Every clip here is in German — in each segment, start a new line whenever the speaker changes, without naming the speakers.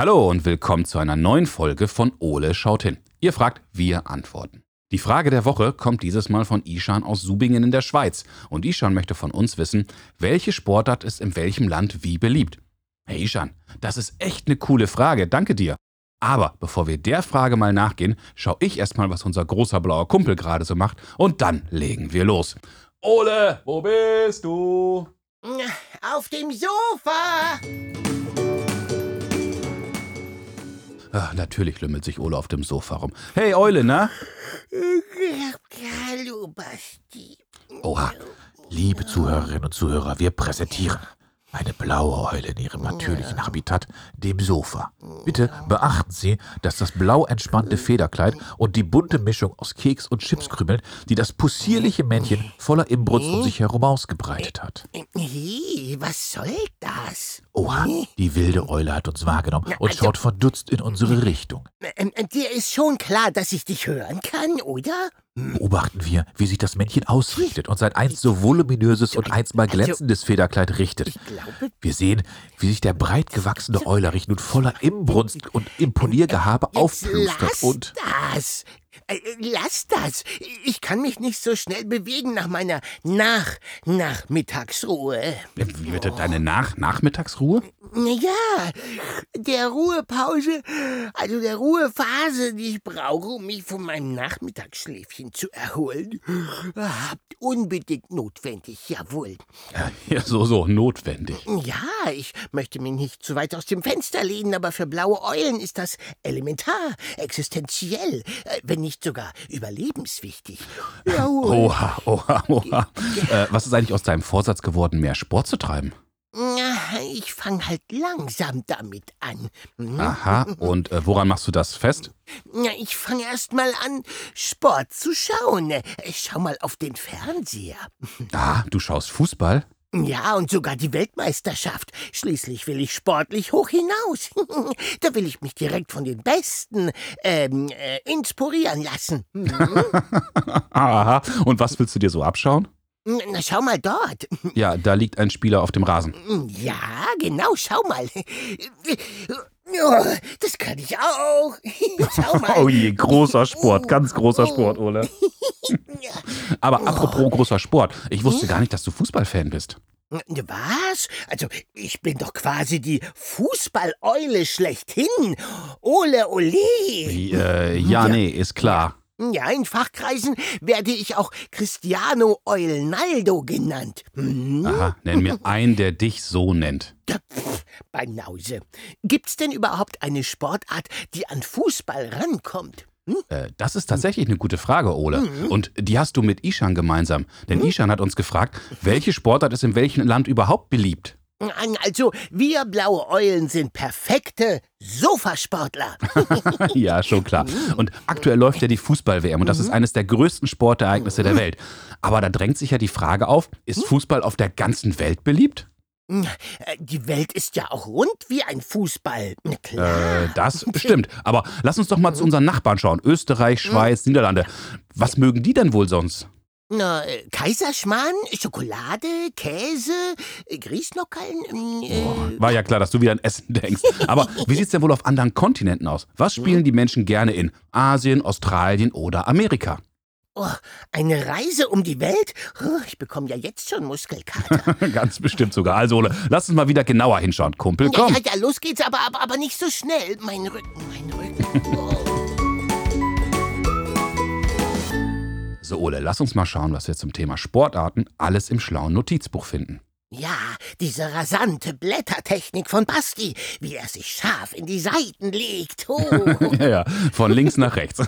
Hallo und willkommen zu einer neuen Folge von Ole schaut hin. Ihr fragt, wir antworten. Die Frage der Woche kommt dieses Mal von Ishan aus Subingen in der Schweiz. Und Ishan möchte von uns wissen, welche Sportart ist in welchem Land wie beliebt. Hey Ishan, das ist echt eine coole Frage, danke dir. Aber bevor wir der Frage mal nachgehen, schau ich erstmal, was unser großer blauer Kumpel gerade so macht und dann legen wir los. Ole, wo bist du?
Auf dem Sofa.
Ach, natürlich lümmelt sich Ole auf dem Sofa rum. Hey Eule, na?
Hallo, Basti.
Oha, liebe Zuhörerinnen und Zuhörer, wir präsentieren eine blaue Eule in ihrem natürlichen Habitat, dem Sofa. Bitte beachten Sie, dass das blau entspannte Federkleid und die bunte Mischung aus Keks und Chipskrümeln, die das possierliche Männchen voller Imbrunst um sich herum ausgebreitet hat.
Was soll das?
Oha, die wilde Eule hat uns wahrgenommen und
also-
schaut verdutzt in unsere Richtung.
Ähm, dir ist schon klar, dass ich dich hören kann, oder?
Beobachten wir, wie sich das Männchen ausrichtet und sein einst so voluminöses und einst mal glänzendes Federkleid richtet. Wir sehen, wie sich der breit gewachsene Eulerich nun voller Imbrunst und Imponiergehabe aufplustert
lass
und
das. Äh, lass das. Ich kann mich nicht so schnell bewegen nach meiner Nach Nachmittagsruhe.
Wie bitte deine Nach Nachmittagsruhe?
Ja, der Ruhepause, also der Ruhephase, die ich brauche, um mich von meinem Nachmittagsschläfchen zu erholen. Ah, Unbedingt notwendig, jawohl.
Ja, so, so, notwendig.
Ja, ich möchte mich nicht zu weit aus dem Fenster lehnen, aber für blaue Eulen ist das elementar, existenziell, äh, wenn nicht sogar überlebenswichtig. Jawohl.
Oha, oha, oha. Äh, was ist eigentlich aus deinem Vorsatz geworden, mehr Sport zu treiben?
Ja, Ich fange halt langsam damit an. Hm?
Aha, und äh, woran machst du das fest?
Ja, ich fange erst mal an, Sport zu schauen. Ich schau mal auf den Fernseher.
Ah, du schaust Fußball?
Ja, und sogar die Weltmeisterschaft. Schließlich will ich sportlich hoch hinaus. da will ich mich direkt von den Besten ähm, äh, inspirieren lassen. Hm?
Aha, und was willst du dir so abschauen?
Na, schau mal dort.
Ja, da liegt ein Spieler auf dem Rasen.
Ja, genau, schau mal. Oh, das kann ich auch. Schau mal.
Oh je, großer Sport, ganz großer Sport, Ole. Aber apropos großer Sport, ich wusste gar nicht, dass du Fußballfan bist.
Was? Also, ich bin doch quasi die Fußballeule schlechthin. Ole Ole.
Äh, ja, nee, ist klar.
Ja, in Fachkreisen werde ich auch Cristiano Eulnaldo genannt. Hm?
Aha, nenn mir einen, der dich so nennt.
Pff, Banause. Gibt's denn überhaupt eine Sportart, die an Fußball rankommt?
Äh, das ist tatsächlich eine gute Frage, Ole. Und die hast du mit Ishan gemeinsam. Denn Ishan hat uns gefragt, welche Sportart ist in welchem Land überhaupt beliebt?
Also, wir blaue Eulen sind perfekte Sofasportler.
ja, schon klar. Und aktuell läuft ja die Fußball-WM und das ist eines der größten Sportereignisse der Welt. Aber da drängt sich ja die Frage auf, ist Fußball auf der ganzen Welt beliebt?
Äh, Die Welt ist ja auch rund wie ein Fußball. Klar.
Äh, das stimmt. Aber lass uns doch mal zu unseren Nachbarn schauen. Österreich, Schweiz, Niederlande. Was mögen die denn wohl sonst?
Na, äh, Kaiserschmarrn, Schokolade, Käse, äh, Grießnockerln. ähm, Äh,
War ja klar, dass du wieder an Essen denkst. Aber wie sieht's denn wohl auf anderen Kontinenten aus? Was spielen die Menschen gerne in Asien, Australien oder Amerika?
oh, eine Reise um die Welt? Oh, ich bekomme ja jetzt schon Muskelkater.
Ganz bestimmt sogar. Also, Ole, lass uns mal wieder genauer hinschauen, Kumpel.
ja,
Komm.
ja, ja, los geht's, aber, aber, aber nicht so schnell. Mein Rücken, mein Rücken. Oh.
So, Ole, lass uns mal schauen, was wir zum Thema Sportarten alles im schlauen Notizbuch finden.
Ja, diese rasante Blättertechnik von Basti, wie er sich scharf in die Seiten legt. Oh.
Ja, ja, von links nach rechts.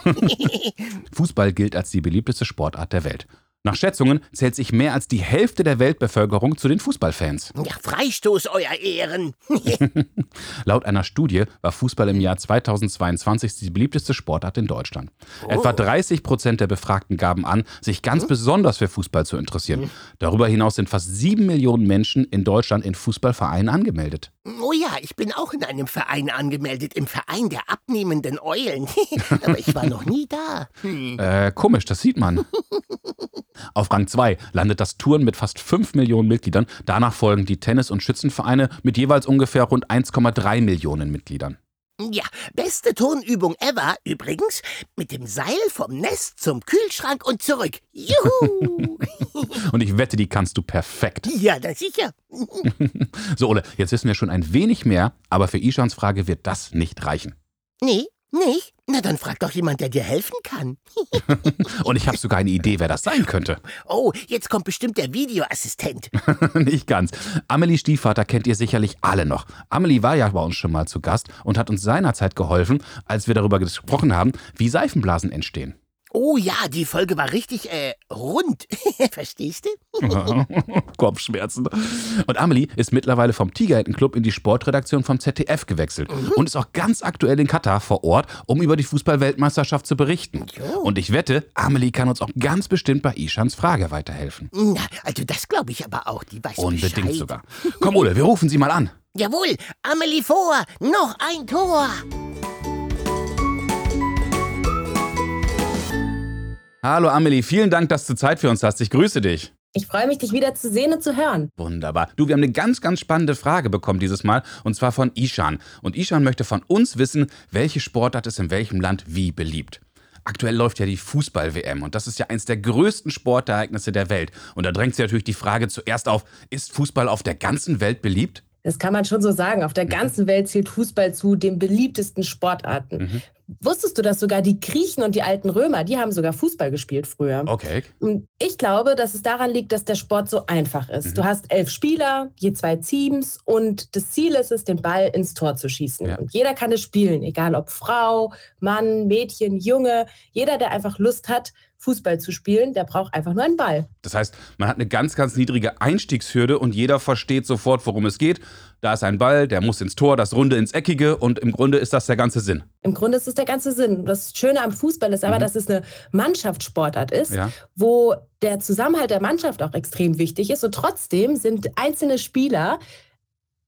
Fußball gilt als die beliebteste Sportart der Welt. Nach Schätzungen zählt sich mehr als die Hälfte der Weltbevölkerung zu den Fußballfans.
ja, Freistoß, Euer Ehren.
Laut einer Studie war Fußball im Jahr 2022 die beliebteste Sportart in Deutschland. Etwa 30 Prozent der Befragten gaben an, sich ganz besonders für Fußball zu interessieren. Darüber hinaus sind fast sieben Millionen Menschen in Deutschland in Fußballvereinen angemeldet.
Oh ja, ich bin auch in einem Verein angemeldet, im Verein der abnehmenden Eulen. Aber ich war noch nie da. Hm.
Äh, komisch, das sieht man. Auf Rang 2 landet das Touren mit fast 5 Millionen Mitgliedern. Danach folgen die Tennis- und Schützenvereine mit jeweils ungefähr rund 1,3 Millionen Mitgliedern.
Ja, beste Turnübung ever übrigens. Mit dem Seil vom Nest zum Kühlschrank und zurück. Juhu!
Und ich wette, die kannst du perfekt.
ja, na sicher.
So, Ole, jetzt wissen wir schon ein wenig mehr, aber für Ishans Frage wird das nicht reichen.
Nee, nicht? Na, dann frag doch jemand, der dir helfen kann.
Und ich habe sogar eine Idee, wer das sein könnte.
Oh, jetzt kommt bestimmt der Videoassistent.
nicht ganz. Amelie Stiefvater kennt ihr sicherlich alle noch. Amelie war ja bei uns schon mal zu Gast und hat uns seinerzeit geholfen, als wir darüber gesprochen haben, wie Seifenblasen entstehen.
Oh ja, die Folge war richtig, äh, rund. Verstehst du?
Kopfschmerzen. Und Amelie ist mittlerweile vom Tigerhänden-Club in die Sportredaktion vom ZDF gewechselt und ist auch ganz aktuell in Katar vor Ort, um über die Fußball-Weltmeisterschaft zu berichten.
Jo.
Und ich wette, Amelie kann uns auch ganz bestimmt bei Ishans Frage weiterhelfen.
Na, also das glaube ich aber auch. Die weiß
Unbedingt
Bescheid.
sogar. Komm, Ole, wir rufen sie mal an.
Jawohl, Amelie vor, noch ein Tor.
Hallo Amelie, vielen Dank, dass du Zeit für uns hast. Ich grüße dich.
Ich freue mich, dich wieder zu sehen und zu hören.
Wunderbar. Du, wir haben eine ganz, ganz spannende Frage bekommen dieses Mal und zwar von Ishan. Und Ishan möchte von uns wissen, welche Sportart ist in welchem Land wie beliebt. Aktuell läuft ja die Fußball-WM und das ist ja eins der größten Sportereignisse der Welt. Und da drängt sich natürlich die Frage zuerst auf, ist Fußball auf der ganzen Welt beliebt?
Das kann man schon so sagen. Auf der ganzen Welt zählt Fußball zu den beliebtesten Sportarten. Wusstest du, dass sogar die Griechen und die alten Römer, die haben sogar Fußball gespielt früher?
Okay.
Und ich glaube, dass es daran liegt, dass der Sport so einfach ist. Du hast elf Spieler, je zwei Teams und das Ziel ist es, den Ball ins Tor zu schießen.
Ja.
Und jeder kann es spielen, egal ob Frau, Mann, Mädchen, Junge. Jeder, der einfach Lust hat, Fußball zu spielen, der braucht einfach nur einen Ball.
Das heißt, man hat eine ganz, ganz niedrige Einstiegshürde und jeder versteht sofort, worum es geht. Da ist ein Ball, der muss ins Tor, das Runde ins Eckige und im Grunde ist das der ganze Sinn.
Im Grunde ist es der ganze Sinn. Das Schöne am Fußball ist aber,
Mhm.
dass es eine Mannschaftssportart ist,
Ja.
wo der Zusammenhalt der Mannschaft auch extrem wichtig ist. Und trotzdem sind einzelne Spieler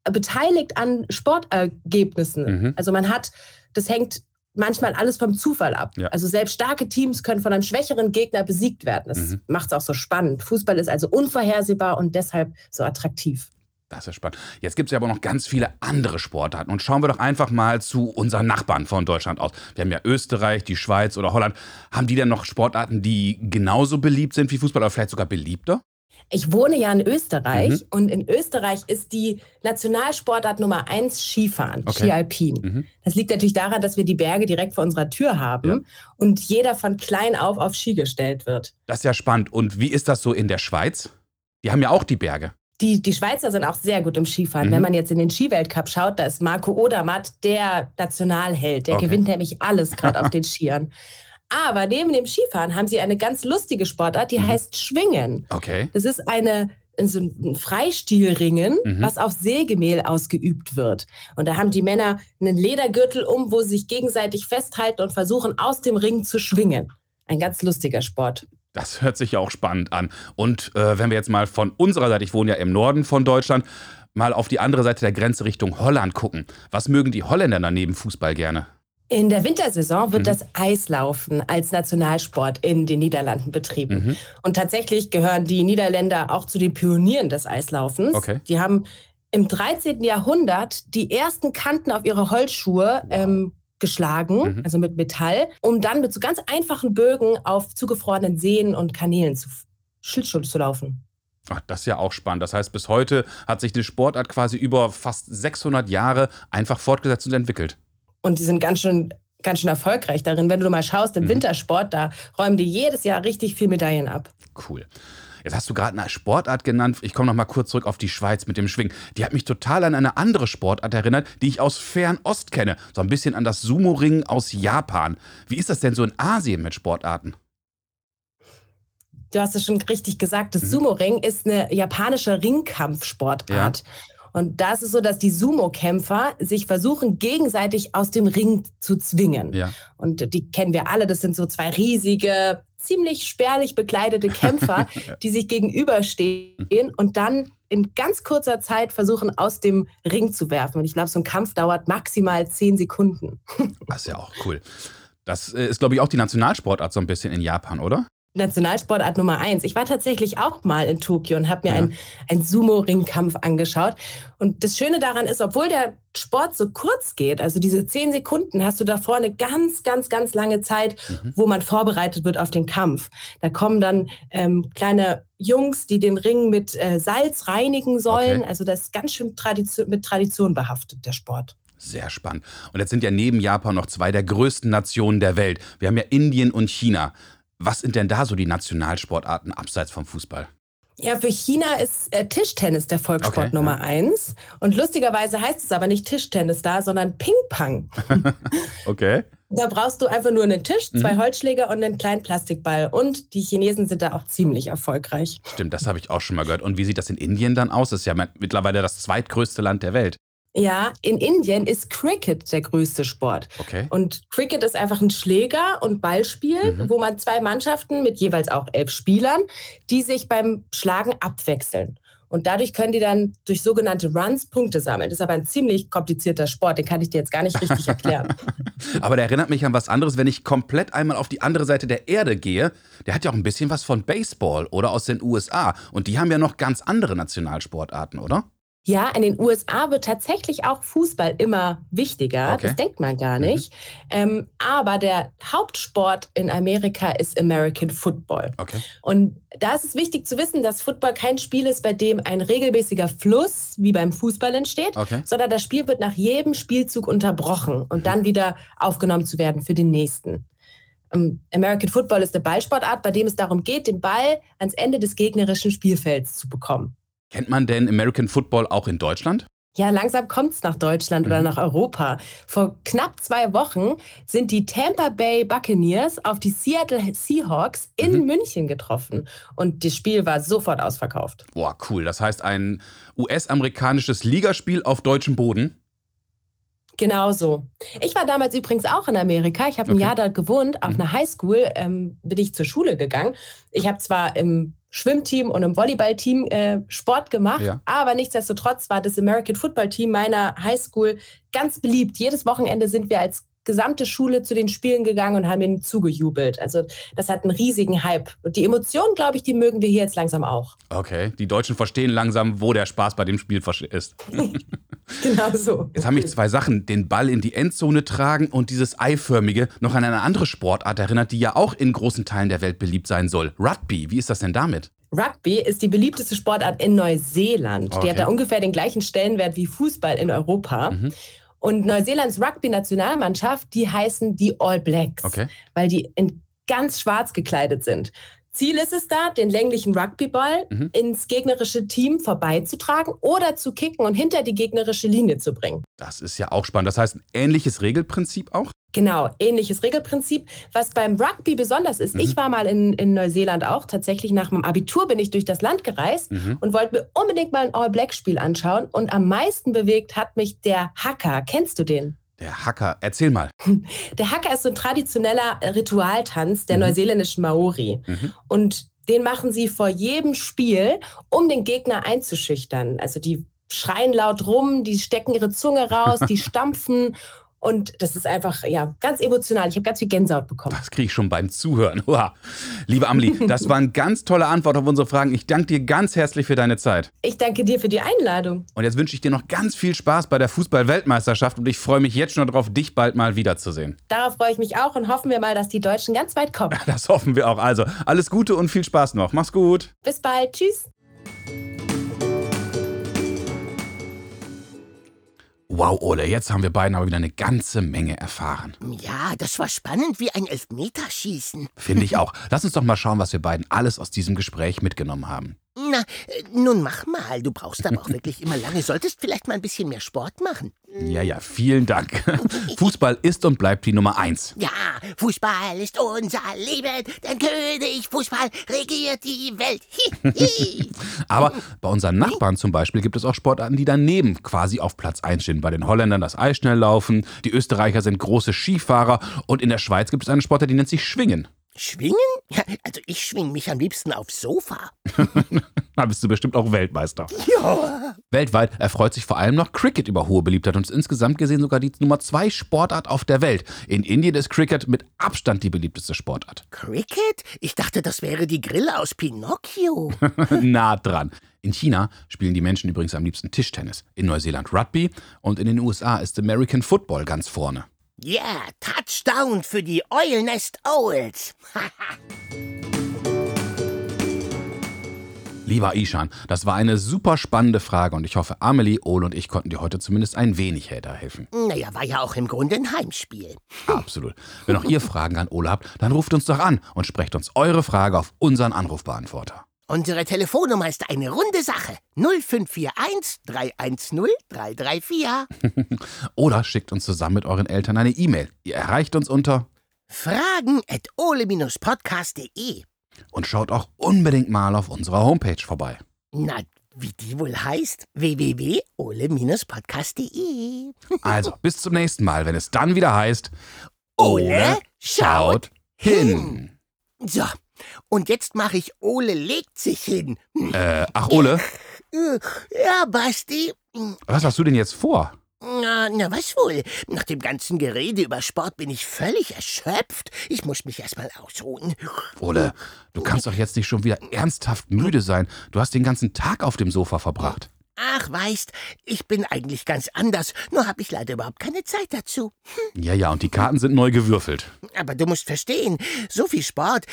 beteiligt an Sportergebnissen.
Mhm.
Also man hat, das hängt manchmal alles vom Zufall ab.
Ja.
Also selbst starke Teams können von einem schwächeren Gegner besiegt werden. Das
Mhm.
macht es auch so spannend. Fußball ist also unvorhersehbar und deshalb so attraktiv.
Das ist spannend. Jetzt gibt es ja aber noch ganz viele andere Sportarten. Und schauen wir doch einfach mal zu unseren Nachbarn von Deutschland aus. Wir haben ja Österreich, die Schweiz oder Holland. Haben die denn noch Sportarten, die genauso beliebt sind wie Fußball oder vielleicht sogar beliebter?
Ich wohne ja in Österreich
Mhm.
und in Österreich ist die Nationalsportart Nummer eins Skifahren,
Okay.
Ski Alpin.
Mhm.
Das liegt natürlich daran, dass wir die Berge direkt vor unserer Tür haben
Ja.
und jeder von klein auf auf Ski gestellt wird.
Das ist ja spannend. Und wie ist das so in der Schweiz? Die haben ja auch die Berge.
Die, die Schweizer sind auch sehr gut im Skifahren.
Mhm.
Wenn man jetzt in den Skiweltcup schaut, da ist Marco Odermatt der Nationalheld. Der
Okay.
gewinnt nämlich alles gerade auf den Skiern. Aber neben dem Skifahren haben sie eine ganz lustige Sportart, die
Mhm.
heißt Schwingen.
Okay.
Das ist eine so ein Freistilringen,
Mhm.
was auf Sägemehl ausgeübt wird. Und da haben die Männer einen Ledergürtel um, wo sie sich gegenseitig festhalten und versuchen, aus dem Ring zu schwingen. Ein ganz lustiger Sport.
Das hört sich ja auch spannend an. Und äh, wenn wir jetzt mal von unserer Seite, ich wohne ja im Norden von Deutschland, mal auf die andere Seite der Grenze Richtung Holland gucken. Was mögen die Holländer neben Fußball gerne?
In der Wintersaison wird
Mhm.
das Eislaufen als Nationalsport in den Niederlanden betrieben.
Mhm.
Und tatsächlich gehören die Niederländer auch zu den Pionieren des Eislaufens.
Okay.
Die haben im 13. Jahrhundert die ersten Kanten auf ihre Holzschuhe ähm, geschlagen,
Mhm.
also mit Metall, um dann mit so ganz einfachen Bögen auf zugefrorenen Seen und Kanälen zu Schlittschuh zu laufen.
Ach, das ist ja auch spannend. Das heißt, bis heute hat sich eine Sportart quasi über fast 600 Jahre einfach fortgesetzt und entwickelt.
Und die sind ganz schön, ganz schön erfolgreich darin. Wenn du mal schaust, im
Mhm.
Wintersport, da räumen die jedes Jahr richtig viel Medaillen ab.
Cool. Jetzt hast du gerade eine Sportart genannt. Ich komme noch mal kurz zurück auf die Schweiz mit dem Schwingen. Die hat mich total an eine andere Sportart erinnert, die ich aus Fernost kenne. So ein bisschen an das Sumo-Ring aus Japan. Wie ist das denn so in Asien mit Sportarten?
Du hast es schon richtig gesagt, das
Mhm.
Sumo-Ring ist eine japanische Ringkampfsportart. Und da ist es so, dass die Sumo-Kämpfer sich versuchen, gegenseitig aus dem Ring zu zwingen.
Ja.
Und die kennen wir alle, das sind so zwei riesige, ziemlich spärlich bekleidete Kämpfer, die sich gegenüberstehen und dann in ganz kurzer Zeit versuchen, aus dem Ring zu werfen. Und ich glaube, so ein Kampf dauert maximal zehn Sekunden.
Das ist ja auch cool. Das äh, ist, glaube ich, auch die Nationalsportart so ein bisschen in Japan, oder?
Nationalsportart Nummer eins. Ich war tatsächlich auch mal in Tokio und habe mir
Ja.
einen, einen Sumo-Ringkampf angeschaut. Und das Schöne daran ist, obwohl der Sport so kurz geht, also diese zehn Sekunden, hast du davor eine ganz, ganz, ganz lange Zeit,
Mhm.
wo man vorbereitet wird auf den Kampf. Da kommen dann ähm, kleine Jungs, die den Ring mit äh, Salz reinigen sollen.
Okay.
Also das ist ganz schön Tradition, mit Tradition behaftet, der Sport.
Sehr spannend. Und jetzt sind ja neben Japan noch zwei der größten Nationen der Welt. Wir haben ja Indien und China. Was sind denn da so die Nationalsportarten abseits vom Fußball?
Ja, für China ist äh, Tischtennis der Volkssport
Okay,
Nummer eins. Und lustigerweise heißt es aber nicht Tischtennis da, sondern Ping-Pong.
Okay.
Da brauchst du einfach nur einen Tisch, zwei
Mhm.
Holzschläger und einen kleinen Plastikball. Und die Chinesen sind da auch ziemlich erfolgreich.
Stimmt, das habe ich auch schon mal gehört. Und wie sieht das in Indien dann aus? Das ist ja mittlerweile das zweitgrößte Land der Welt.
Ja, in Indien ist Cricket der größte Sport.
Okay.
Und Cricket ist einfach ein Schläger- und Ballspiel,
Mhm.
wo man zwei Mannschaften mit jeweils auch elf Spielern, die sich beim Schlagen abwechseln. Und dadurch können die dann durch sogenannte Runs Punkte sammeln. Das ist aber ein ziemlich komplizierter Sport, den kann ich dir jetzt gar nicht richtig erklären.
Aber der erinnert mich an was anderes, wenn ich komplett einmal auf die andere Seite der Erde gehe. Der hat ja auch ein bisschen was von Baseball oder aus den USA. Und die haben ja noch ganz andere Nationalsportarten, oder?
Ja, in den USA wird tatsächlich auch Fußball immer wichtiger.
Okay.
Das denkt man gar nicht. Ähm, aber der Hauptsport in Amerika ist American Football.
Okay.
Und da ist es wichtig zu wissen, dass Football kein Spiel ist, bei dem ein regelmäßiger Fluss wie beim Fußball entsteht,
Okay.
sondern das Spiel wird nach jedem Spielzug unterbrochen und dann wieder aufgenommen zu werden für den nächsten. Ähm, American Football ist eine Ballsportart, bei dem es darum geht, den Ball ans Ende des gegnerischen Spielfelds zu bekommen.
Kennt man denn American Football auch in Deutschland?
Ja, langsam kommt es nach Deutschland oder
Mhm.
nach Europa. Vor knapp zwei Wochen sind die Tampa Bay Buccaneers auf die Seattle Seahawks in
Mhm.
München getroffen. Und das Spiel war sofort ausverkauft.
Boah, cool. Das heißt ein US-amerikanisches Ligaspiel auf deutschem Boden.
Genau so. Ich war damals übrigens auch in Amerika. Ich habe ein
Okay.
Jahr dort gewohnt. Auf
Mhm.
einer Highschool ähm, bin ich zur Schule gegangen. Ich habe zwar im Schwimmteam und im Volleyballteam äh, Sport gemacht,
Ja.
aber nichtsdestotrotz war das American Football Team meiner Highschool ganz beliebt. Jedes Wochenende sind wir als gesamte Schule zu den Spielen gegangen und haben ihnen zugejubelt. Also das hat einen riesigen Hype. Und die Emotionen, glaube ich, die mögen wir hier jetzt langsam auch.
Okay. Die Deutschen verstehen langsam, wo der Spaß bei dem Spiel ist.
Genau so.
Jetzt haben mich zwei Sachen, den Ball in die Endzone tragen und dieses eiförmige, noch an eine andere Sportart erinnert, die ja auch in großen Teilen der Welt beliebt sein soll. Rugby, wie ist das denn damit?
Rugby ist die beliebteste Sportart in Neuseeland. Die
Okay.
hat da ungefähr den gleichen Stellenwert wie Fußball in Europa.
Mhm.
Und Neuseelands Rugby-Nationalmannschaft, die heißen die All Blacks,
Okay.
weil die in ganz schwarz gekleidet sind. Ziel ist es da, den länglichen Rugbyball
Mhm.
ins gegnerische Team vorbeizutragen oder zu kicken und hinter die gegnerische Linie zu bringen.
Das ist ja auch spannend. Das heißt, ein ähnliches Regelprinzip auch?
Genau, ähnliches Regelprinzip. Was beim Rugby besonders ist,
Mhm.
ich war mal in, in Neuseeland auch. Tatsächlich nach meinem Abitur bin ich durch das Land gereist
Mhm.
und wollte mir unbedingt mal ein All-Black-Spiel anschauen. Und am meisten bewegt hat mich der Hacker. Kennst du den?
Der Hacker, erzähl mal.
Der Hacker ist so ein traditioneller Ritualtanz der
Mhm.
neuseeländischen Maori.
Mhm.
Und den machen sie vor jedem Spiel, um den Gegner einzuschüchtern. Also die schreien laut rum, die stecken ihre Zunge raus, die stampfen. Und das ist einfach, ja, ganz emotional. Ich habe ganz viel Gänsehaut bekommen.
Das kriege ich schon beim Zuhören. Uah. Liebe Amelie, das war eine ganz tolle Antwort auf unsere Fragen. Ich danke dir ganz herzlich für deine Zeit.
Ich danke dir für die Einladung.
Und jetzt wünsche ich dir noch ganz viel Spaß bei der Fußball-Weltmeisterschaft und ich freue mich jetzt schon darauf, dich bald mal wiederzusehen.
Darauf freue ich mich auch und hoffen wir mal, dass die Deutschen ganz weit kommen.
Das hoffen wir auch. Also, alles Gute und viel Spaß noch. Mach's gut.
Bis bald. Tschüss.
Wow, Ole, jetzt haben wir beiden aber wieder eine ganze Menge erfahren.
Ja, das war spannend wie ein Elfmeterschießen.
Finde ich auch. Lass uns doch mal schauen, was wir beiden alles aus diesem Gespräch mitgenommen haben.
Na, äh, nun mach mal. Du brauchst aber auch wirklich immer lange. Solltest vielleicht mal ein bisschen mehr Sport machen.
Ja, ja, vielen Dank. Fußball ist und bleibt die Nummer eins.
Ja, Fußball ist unser Leben. Denn König Fußball regiert die Welt.
Aber bei unseren Nachbarn zum Beispiel gibt es auch Sportarten, die daneben quasi auf Platz 1 stehen. Bei den Holländern das Eisschnelllaufen, die Österreicher sind große Skifahrer und in der Schweiz gibt es eine Sportart, die nennt sich Schwingen.
Schwingen? Ja, also ich schwing mich am liebsten aufs Sofa.
Da bist du bestimmt auch Weltmeister.
Ja.
Weltweit erfreut sich vor allem noch Cricket über hohe Beliebtheit und ist insgesamt gesehen sogar die Nummer zwei Sportart auf der Welt. In Indien ist Cricket mit Abstand die beliebteste Sportart.
Cricket? Ich dachte, das wäre die Grille aus Pinocchio.
nah dran. In China spielen die Menschen übrigens am liebsten Tischtennis, in Neuseeland Rugby und in den USA ist American Football ganz vorne.
Ja, yeah, Touchdown für die Eulnest Owls.
Lieber Ishan, das war eine super spannende Frage und ich hoffe, Amelie, Ole und ich konnten dir heute zumindest ein wenig helfen.
Naja, war ja auch im Grunde ein Heimspiel.
Absolut. Wenn auch ihr Fragen an Ole habt, dann ruft uns doch an und sprecht uns eure Frage auf unseren Anrufbeantworter.
Unsere Telefonnummer ist eine runde Sache. 0541 310 334.
Oder schickt uns zusammen mit euren Eltern eine E-Mail. Ihr erreicht uns unter
Fragen at ole-podcast.de.
Und schaut auch unbedingt mal auf unserer Homepage vorbei.
Na, wie die wohl heißt? www.ole-podcast.de.
Also, bis zum nächsten Mal, wenn es dann wieder heißt
Ole schaut hin.
hin.
So, und jetzt mache ich Ole legt sich hin.
Äh, ach Ole,
Äh, Ja, Basti.
was hast du denn jetzt vor?
Na, na, was wohl? Nach dem ganzen Gerede über Sport bin ich völlig erschöpft. Ich muss mich erstmal ausruhen.
Ole, du kannst doch jetzt nicht schon wieder ernsthaft müde sein. Du hast den ganzen Tag auf dem Sofa verbracht.
Ach, weißt, ich bin eigentlich ganz anders, nur habe ich leider überhaupt keine Zeit dazu.
Ja, ja, und die Karten sind neu gewürfelt.
Aber du musst verstehen, so viel Sport,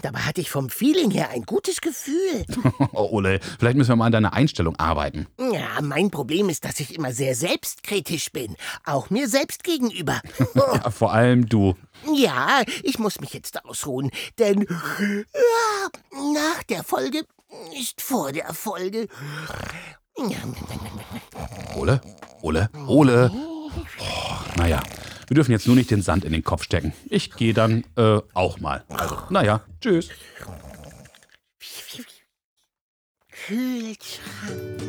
dabei hatte ich vom Feeling her ein gutes Gefühl.
Oh, Ole, vielleicht müssen wir mal an deiner Einstellung arbeiten.
Ja, mein Problem ist, dass ich immer sehr selbstkritisch bin, auch mir selbst gegenüber.
Ja, vor allem du.
Ja, ich muss mich jetzt ausruhen, denn ja, nach der Folge ist vor der Folge.
Ole? Ole? Ole? Oh, naja, wir dürfen jetzt nur nicht den Sand in den Kopf stecken. Ich gehe dann äh, auch mal. Also, naja, tschüss.
Kühlschrank.